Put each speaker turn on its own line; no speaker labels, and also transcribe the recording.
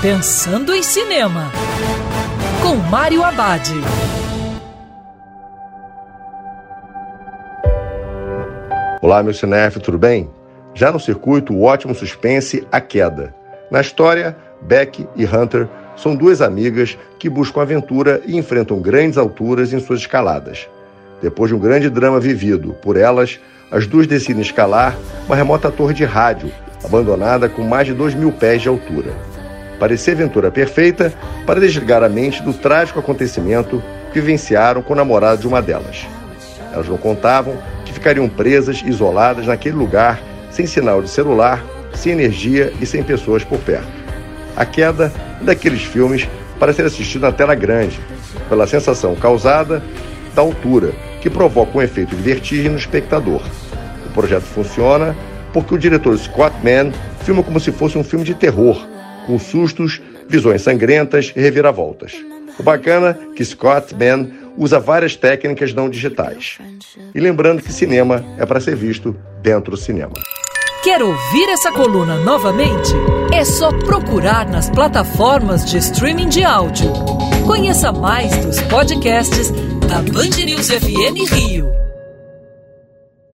Pensando em Cinema, com Mário Abad.
Olá, meu cinef, tudo bem? Já no circuito, o ótimo suspense A Queda. Na história, Beck e Hunter são duas amigas que buscam aventura e enfrentam grandes alturas em suas escaladas. Depois de um grande drama vivido por elas, as duas decidem escalar uma remota torre de rádio, abandonada com mais de 2 mil pés de altura. Parecia aventura perfeita para desligar a mente do trágico acontecimento que vivenciaram com o namorado de uma delas. Elas não contavam que ficariam presas, isoladas naquele lugar, sem sinal de celular, sem energia e sem pessoas por perto. A queda daqueles filmes para ser assistido na tela grande, pela sensação causada da altura, que provoca um efeito de vertigem no espectador. O projeto funciona porque o diretor Scott Mann filma como se fosse um filme de terror, com sustos, visões sangrentas e reviravoltas. O bacana é que Scott Mann usa várias técnicas não digitais. E lembrando que cinema é para ser visto dentro do cinema.
Quer ouvir essa coluna novamente? É só procurar nas plataformas de streaming de áudio. Conheça mais dos podcasts da Band News FM Rio.